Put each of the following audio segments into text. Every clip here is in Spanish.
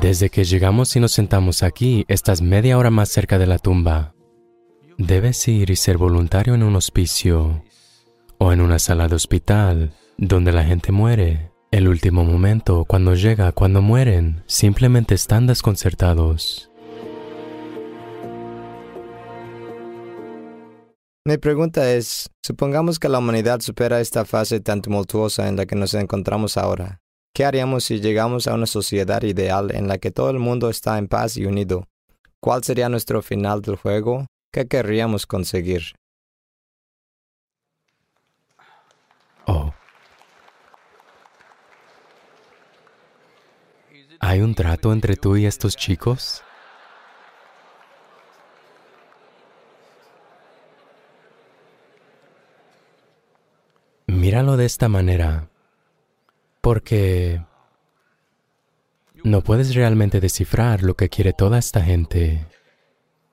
Desde que llegamos y nos sentamos aquí, estás media hora más cerca de la tumba. Debes ir y ser voluntario en un hospicio o en una sala de hospital donde la gente muere. El último momento, cuando llega, cuando mueren, simplemente están desconcertados. Mi pregunta es, supongamos que la humanidad supera esta fase tan tumultuosa en la que nos encontramos ahora. ¿Qué haríamos si llegamos a una sociedad ideal en la que todo el mundo está en paz y unido? ¿Cuál sería nuestro final del juego? ¿Qué querríamos conseguir? Oh. ¿Hay un trato entre tú y estos chicos? Míralo de esta manera, porque no puedes realmente descifrar lo que quiere toda esta gente.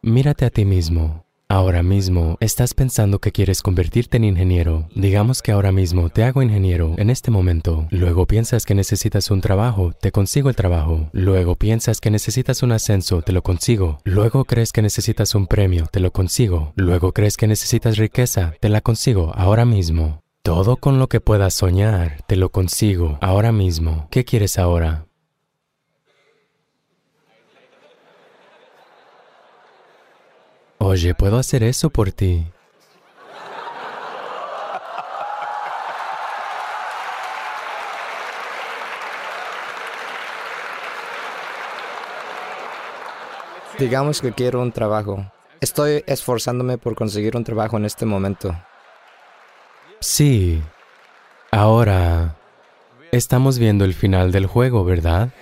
Mírate a ti mismo. Ahora mismo estás pensando que quieres convertirte en ingeniero. Digamos que ahora mismo te hago ingeniero en este momento. Luego piensas que necesitas un trabajo, te consigo el trabajo. Luego piensas que necesitas un ascenso, te lo consigo. Luego crees que necesitas un premio, te lo consigo. Luego crees que necesitas riqueza, te la consigo ahora mismo. Todo con lo que puedas soñar, te lo consigo ahora mismo. ¿Qué quieres ahora? Oye, ¿puedo hacer eso por ti? Digamos que quiero un trabajo. Estoy esforzándome por conseguir un trabajo en este momento. Sí. Ahora, estamos viendo el final del juego, ¿verdad?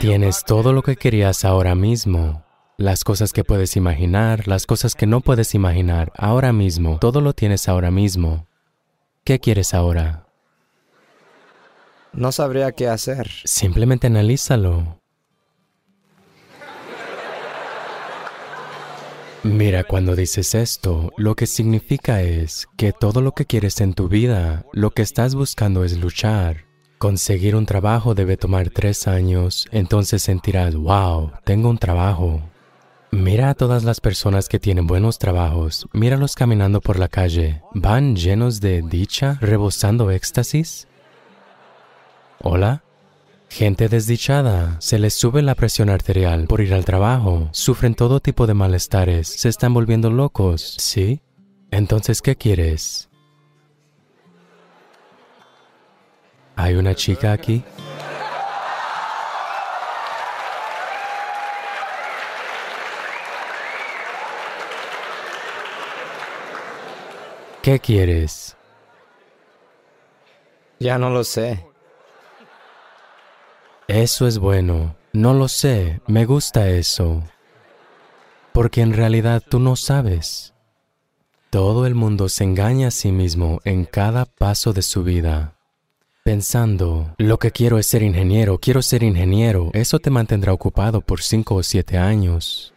Tienes todo lo que querías ahora mismo. Las cosas que puedes imaginar, las cosas que no puedes imaginar, ahora mismo. Todo lo tienes ahora mismo. ¿Qué quieres ahora? No sabría qué hacer. Simplemente analízalo. Mira, cuando dices esto, lo que significa es que todo lo que quieres en tu vida, lo que estás buscando es luchar. Conseguir un trabajo debe tomar tres años, entonces sentirás, wow, tengo un trabajo. Mira a todas las personas que tienen buenos trabajos, míralos caminando por la calle, van llenos de dicha, rebosando éxtasis. Hola. Gente desdichada, se les sube la presión arterial por ir al trabajo, sufren todo tipo de malestares, se están volviendo locos, ¿sí? Entonces, ¿qué quieres? ¿Hay una chica aquí? ¿Qué quieres? Ya no lo sé. Eso es bueno. No lo sé. Me gusta eso. Porque en realidad tú no sabes. Todo el mundo se engaña a sí mismo en cada paso de su vida pensando, lo que quiero es ser ingeniero, quiero ser ingeniero, eso te mantendrá ocupado por cinco o siete años.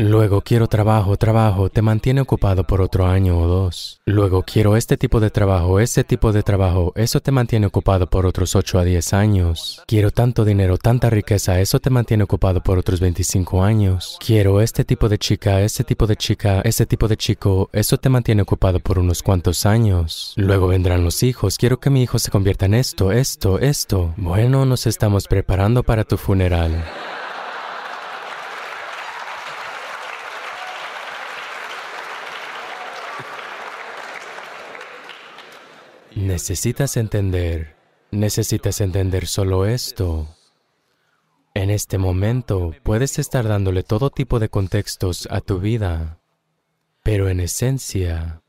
Luego quiero trabajo, trabajo, te mantiene ocupado por otro año o dos. Luego quiero este tipo de trabajo, ese tipo de trabajo, eso te mantiene ocupado por otros 8 a 10 años. Quiero tanto dinero, tanta riqueza, eso te mantiene ocupado por otros 25 años. Quiero este tipo de chica, ese tipo de chica, ese tipo de chico, eso te mantiene ocupado por unos cuantos años. Luego vendrán los hijos, quiero que mi hijo se convierta en esto, esto, esto. Bueno, nos estamos preparando para tu funeral. Necesitas entender, necesitas entender solo esto. En este momento puedes estar dándole todo tipo de contextos a tu vida, pero en esencia,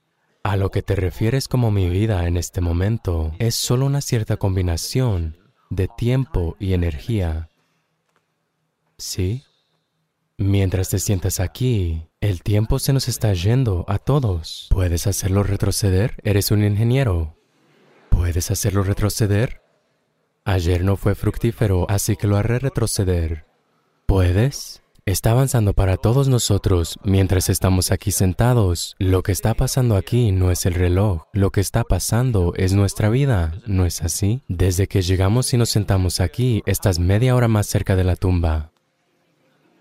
a lo que te refieres como mi vida en este momento es solo una cierta combinación de tiempo y energía. ¿Sí? Mientras te sientas aquí, el tiempo se nos está yendo a todos. ¿Puedes hacerlo retroceder? Eres un ingeniero. ¿Puedes hacerlo retroceder? Ayer no fue fructífero, así que lo haré retroceder. ¿Puedes? está avanzando para todos nosotros mientras estamos aquí sentados. Lo que está pasando aquí no es el reloj, lo que está pasando es nuestra vida, ¿no es así? Desde que llegamos y nos sentamos aquí, estás media hora más cerca de la tumba.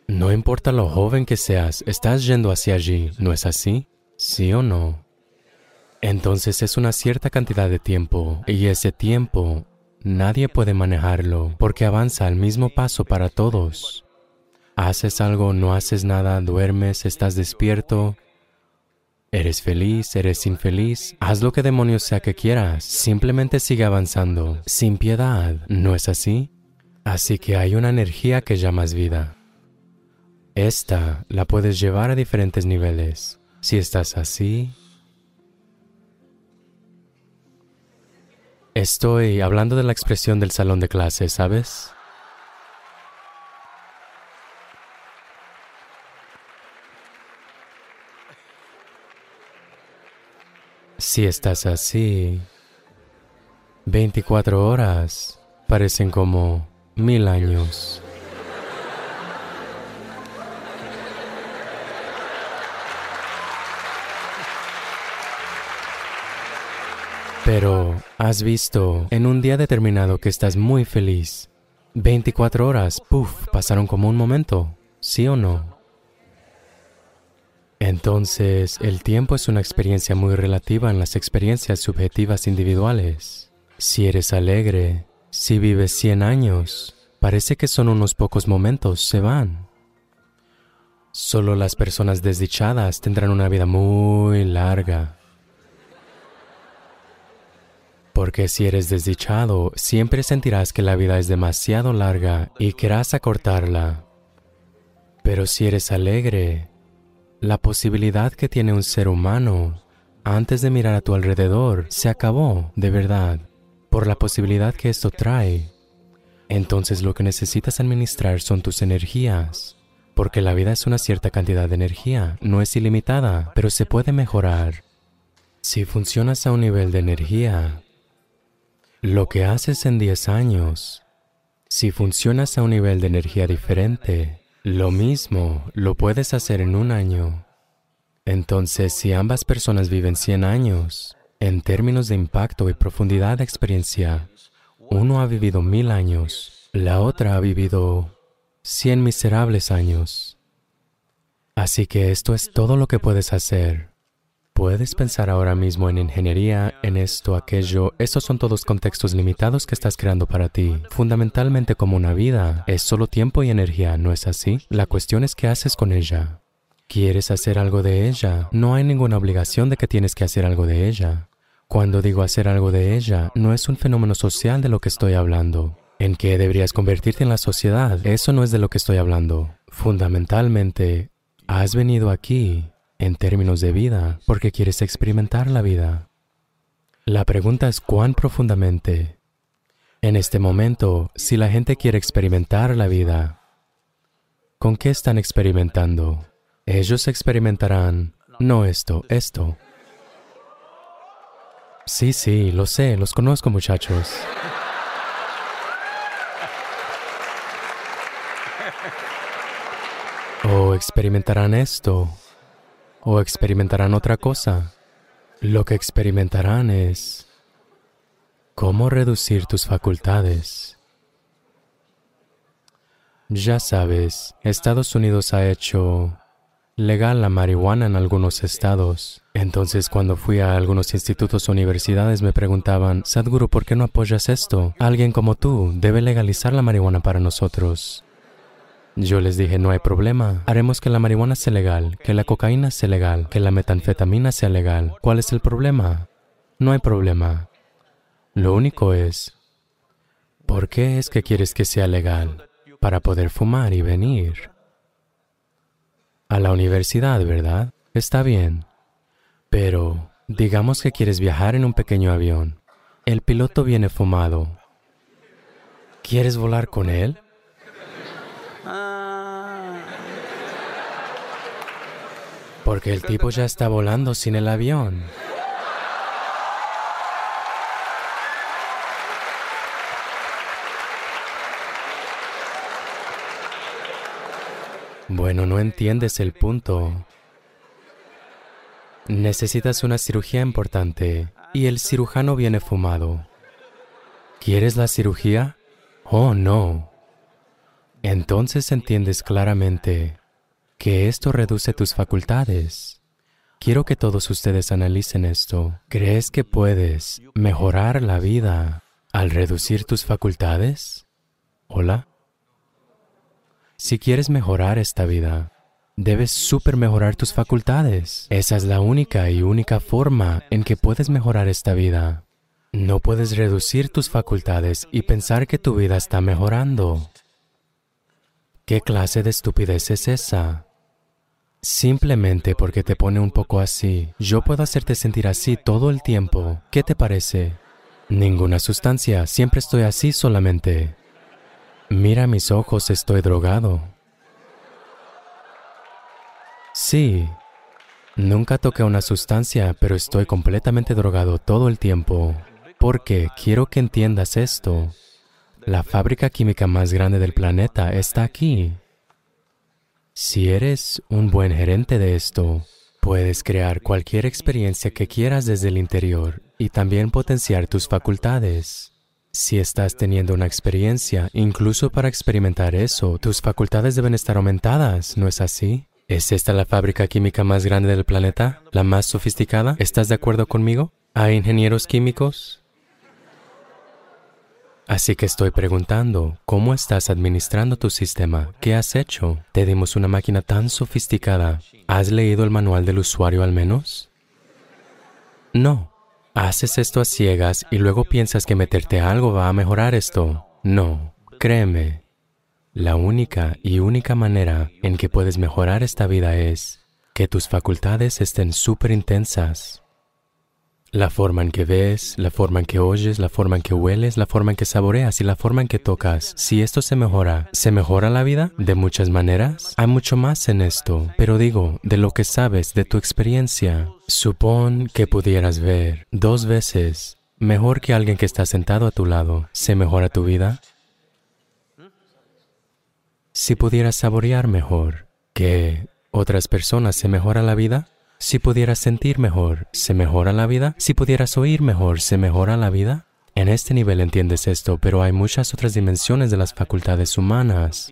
No importa lo joven que seas, estás yendo hacia allí, ¿no es así? ¿Sí o no? Entonces es una cierta cantidad de tiempo, y ese tiempo nadie puede manejarlo porque avanza al mismo paso para todos. Haces algo, no haces nada, duermes, estás despierto, eres feliz, eres infeliz, haz lo que demonios sea que quieras, simplemente sigue avanzando, sin piedad, ¿no es así? Así que hay una energía que llamas vida. Esta la puedes llevar a diferentes niveles. Si estás así, Estoy hablando de la expresión del salón de clases, ¿sabes? Si estás así, 24 horas parecen como mil años. Pero has visto en un día determinado que estás muy feliz. 24 horas, puff, pasaron como un momento, ¿sí o no? Entonces, el tiempo es una experiencia muy relativa en las experiencias subjetivas individuales. Si eres alegre, si vives 100 años, parece que son unos pocos momentos, se van. Solo las personas desdichadas tendrán una vida muy larga. Porque si eres desdichado, siempre sentirás que la vida es demasiado larga y querrás acortarla. Pero si eres alegre, la posibilidad que tiene un ser humano antes de mirar a tu alrededor se acabó, de verdad, por la posibilidad que esto trae. Entonces lo que necesitas administrar son tus energías, porque la vida es una cierta cantidad de energía, no es ilimitada, pero se puede mejorar. Si funcionas a un nivel de energía, lo que haces en 10 años, si funcionas a un nivel de energía diferente, lo mismo lo puedes hacer en un año. Entonces, si ambas personas viven 100 años, en términos de impacto y profundidad de experiencia, uno ha vivido mil años, la otra ha vivido 100 miserables años. Así que esto es todo lo que puedes hacer. Puedes pensar ahora mismo en ingeniería, en esto, aquello. Estos son todos contextos limitados que estás creando para ti. Fundamentalmente como una vida, es solo tiempo y energía, ¿no es así? La cuestión es qué haces con ella. ¿Quieres hacer algo de ella? No hay ninguna obligación de que tienes que hacer algo de ella. Cuando digo hacer algo de ella, no es un fenómeno social de lo que estoy hablando. En qué deberías convertirte en la sociedad, eso no es de lo que estoy hablando. Fundamentalmente, has venido aquí en términos de vida porque quieres experimentar la vida. La pregunta es cuán profundamente. En este momento, si la gente quiere experimentar la vida, ¿con qué están experimentando? Ellos experimentarán, no esto, esto. Sí, sí, lo sé, los conozco muchachos. O experimentarán esto, o experimentarán otra cosa. Lo que experimentarán es cómo reducir tus facultades. Ya sabes, Estados Unidos ha hecho legal la marihuana en algunos estados. Entonces cuando fui a algunos institutos o universidades me preguntaban, Sadhguru, ¿por qué no apoyas esto? Alguien como tú debe legalizar la marihuana para nosotros. Yo les dije, no hay problema. Haremos que la marihuana sea legal, que la cocaína sea legal, que la metanfetamina sea legal. ¿Cuál es el problema? No hay problema. Lo único es, ¿por qué es que quieres que sea legal? Para poder fumar y venir. A la universidad, ¿verdad? Está bien. Pero, digamos que quieres viajar en un pequeño avión. El piloto viene fumado. ¿Quieres volar con él? Porque el tipo ya está volando sin el avión. Bueno, no entiendes el punto. Necesitas una cirugía importante y el cirujano viene fumado. ¿Quieres la cirugía? Oh, no. Entonces entiendes claramente que esto reduce tus facultades. Quiero que todos ustedes analicen esto. ¿Crees que puedes mejorar la vida al reducir tus facultades? Hola. Si quieres mejorar esta vida, debes super mejorar tus facultades. Esa es la única y única forma en que puedes mejorar esta vida. No puedes reducir tus facultades y pensar que tu vida está mejorando. ¿Qué clase de estupidez es esa? Simplemente porque te pone un poco así. Yo puedo hacerte sentir así todo el tiempo. ¿Qué te parece? Ninguna sustancia, siempre estoy así solamente. Mira mis ojos, estoy drogado. Sí, nunca toqué una sustancia, pero estoy completamente drogado todo el tiempo. Porque quiero que entiendas esto. La fábrica química más grande del planeta está aquí. Si eres un buen gerente de esto, puedes crear cualquier experiencia que quieras desde el interior y también potenciar tus facultades. Si estás teniendo una experiencia, incluso para experimentar eso, tus facultades deben estar aumentadas, ¿no es así? ¿Es esta la fábrica química más grande del planeta? ¿La más sofisticada? ¿Estás de acuerdo conmigo? ¿Hay ingenieros químicos? Así que estoy preguntando, ¿cómo estás administrando tu sistema? ¿Qué has hecho? Te dimos una máquina tan sofisticada. ¿Has leído el manual del usuario al menos? No. Haces esto a ciegas y luego piensas que meterte algo va a mejorar esto. No, créeme. La única y única manera en que puedes mejorar esta vida es que tus facultades estén súper intensas. La forma en que ves, la forma en que oyes, la forma en que hueles, la forma en que saboreas y la forma en que tocas. Si esto se mejora, ¿se mejora la vida? De muchas maneras. Hay mucho más en esto, pero digo, de lo que sabes, de tu experiencia. Supón que pudieras ver dos veces mejor que alguien que está sentado a tu lado. ¿Se mejora tu vida? Si pudieras saborear mejor que otras personas, ¿se mejora la vida? Si pudieras sentir mejor, ¿se mejora la vida? Si pudieras oír mejor, ¿se mejora la vida? En este nivel entiendes esto, pero hay muchas otras dimensiones de las facultades humanas.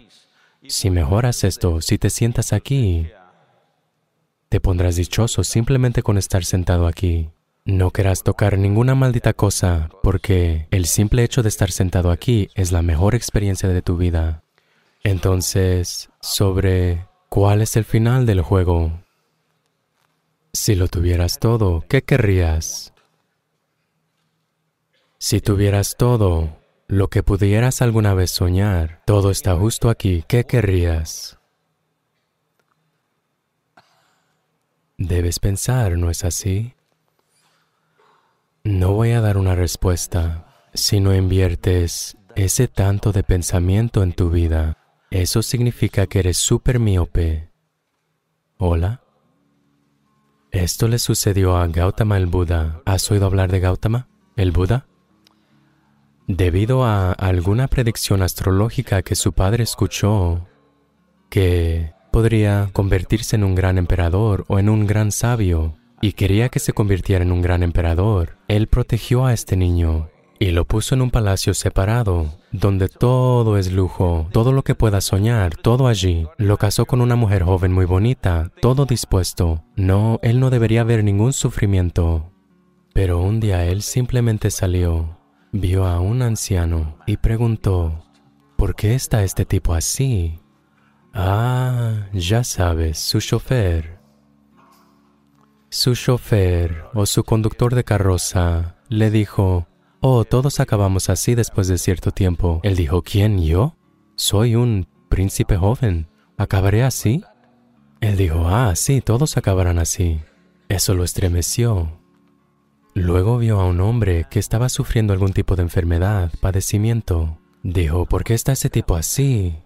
Si mejoras esto, si te sientas aquí, te pondrás dichoso simplemente con estar sentado aquí. No querrás tocar ninguna maldita cosa, porque el simple hecho de estar sentado aquí es la mejor experiencia de tu vida. Entonces, sobre cuál es el final del juego, si lo tuvieras todo, ¿qué querrías? Si tuvieras todo, lo que pudieras alguna vez soñar, todo está justo aquí, ¿qué querrías? Debes pensar, ¿no es así? No voy a dar una respuesta si no inviertes ese tanto de pensamiento en tu vida. Eso significa que eres súper miope. ¿Hola? Esto le sucedió a Gautama el Buda. ¿Has oído hablar de Gautama, el Buda? Debido a alguna predicción astrológica que su padre escuchó, que podría convertirse en un gran emperador o en un gran sabio, y quería que se convirtiera en un gran emperador, él protegió a este niño y lo puso en un palacio separado, donde todo es lujo, todo lo que pueda soñar, todo allí. Lo casó con una mujer joven muy bonita, todo dispuesto. No, él no debería ver ningún sufrimiento. Pero un día él simplemente salió, vio a un anciano y preguntó, ¿por qué está este tipo así? Ah, ya sabes, su chofer. Su chofer o su conductor de carroza le dijo, Oh, todos acabamos así después de cierto tiempo. Él dijo, ¿quién yo? Soy un príncipe joven. ¿Acabaré así? Él dijo, ah, sí, todos acabarán así. Eso lo estremeció. Luego vio a un hombre que estaba sufriendo algún tipo de enfermedad, padecimiento. Dijo, ¿por qué está ese tipo así?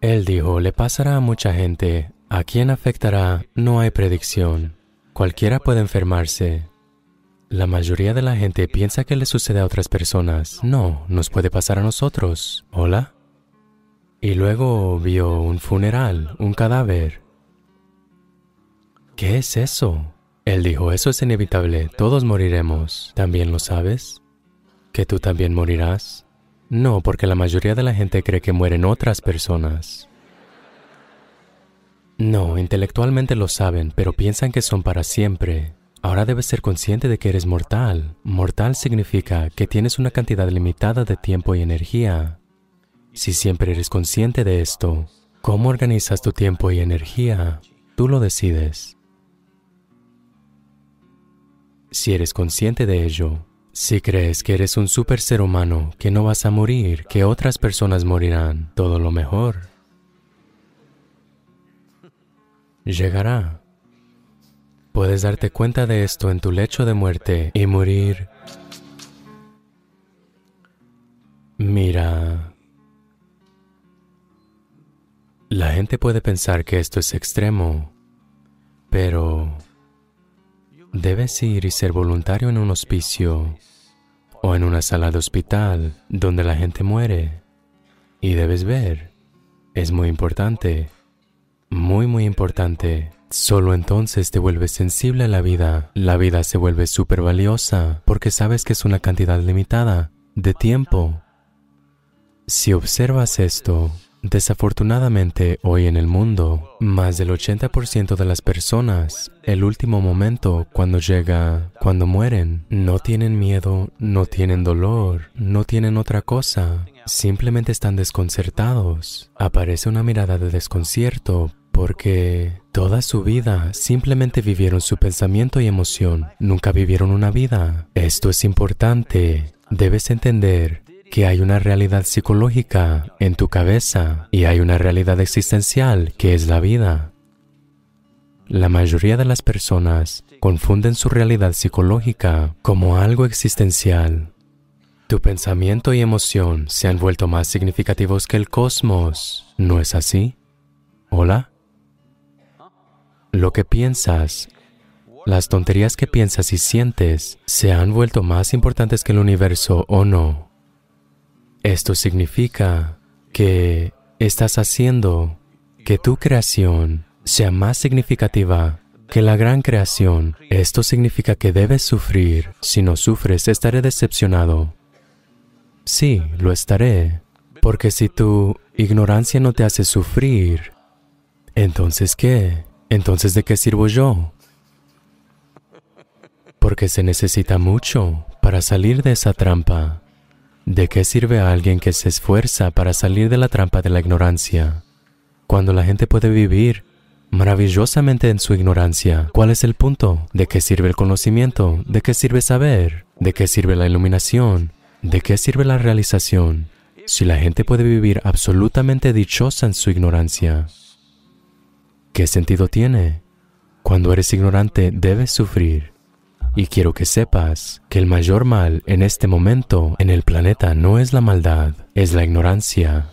Él dijo, le pasará a mucha gente. ¿A quién afectará? No hay predicción. Cualquiera puede enfermarse. La mayoría de la gente piensa que le sucede a otras personas. No, nos puede pasar a nosotros. ¿Hola? Y luego vio un funeral, un cadáver. ¿Qué es eso? Él dijo, eso es inevitable, todos moriremos. ¿También lo sabes? ¿Que tú también morirás? No, porque la mayoría de la gente cree que mueren otras personas. No, intelectualmente lo saben, pero piensan que son para siempre. Ahora debes ser consciente de que eres mortal. Mortal significa que tienes una cantidad limitada de tiempo y energía. Si siempre eres consciente de esto, ¿cómo organizas tu tiempo y energía? Tú lo decides. Si eres consciente de ello, si crees que eres un super ser humano, que no vas a morir, que otras personas morirán, todo lo mejor. Llegará. Puedes darte cuenta de esto en tu lecho de muerte y morir. Mira. La gente puede pensar que esto es extremo, pero Debes ir y ser voluntario en un hospicio o en una sala de hospital donde la gente muere. Y debes ver. Es muy importante. Muy, muy importante. Solo entonces te vuelves sensible a la vida. La vida se vuelve súper valiosa porque sabes que es una cantidad limitada de tiempo. Si observas esto, Desafortunadamente, hoy en el mundo, más del 80% de las personas, el último momento cuando llega, cuando mueren, no tienen miedo, no tienen dolor, no tienen otra cosa, simplemente están desconcertados. Aparece una mirada de desconcierto porque toda su vida simplemente vivieron su pensamiento y emoción, nunca vivieron una vida. Esto es importante. Debes entender que hay una realidad psicológica en tu cabeza y hay una realidad existencial que es la vida. La mayoría de las personas confunden su realidad psicológica como algo existencial. Tu pensamiento y emoción se han vuelto más significativos que el cosmos, ¿no es así? ¿Hola? Lo que piensas, las tonterías que piensas y sientes se han vuelto más importantes que el universo o no. Esto significa que estás haciendo que tu creación sea más significativa que la gran creación. Esto significa que debes sufrir. Si no sufres, estaré decepcionado. Sí, lo estaré. Porque si tu ignorancia no te hace sufrir, entonces ¿qué? Entonces ¿de qué sirvo yo? Porque se necesita mucho para salir de esa trampa. ¿De qué sirve a alguien que se esfuerza para salir de la trampa de la ignorancia? Cuando la gente puede vivir maravillosamente en su ignorancia, ¿cuál es el punto? ¿De qué sirve el conocimiento? ¿De qué sirve saber? ¿De qué sirve la iluminación? ¿De qué sirve la realización? Si la gente puede vivir absolutamente dichosa en su ignorancia, ¿qué sentido tiene? Cuando eres ignorante debes sufrir. Y quiero que sepas que el mayor mal en este momento en el planeta no es la maldad, es la ignorancia.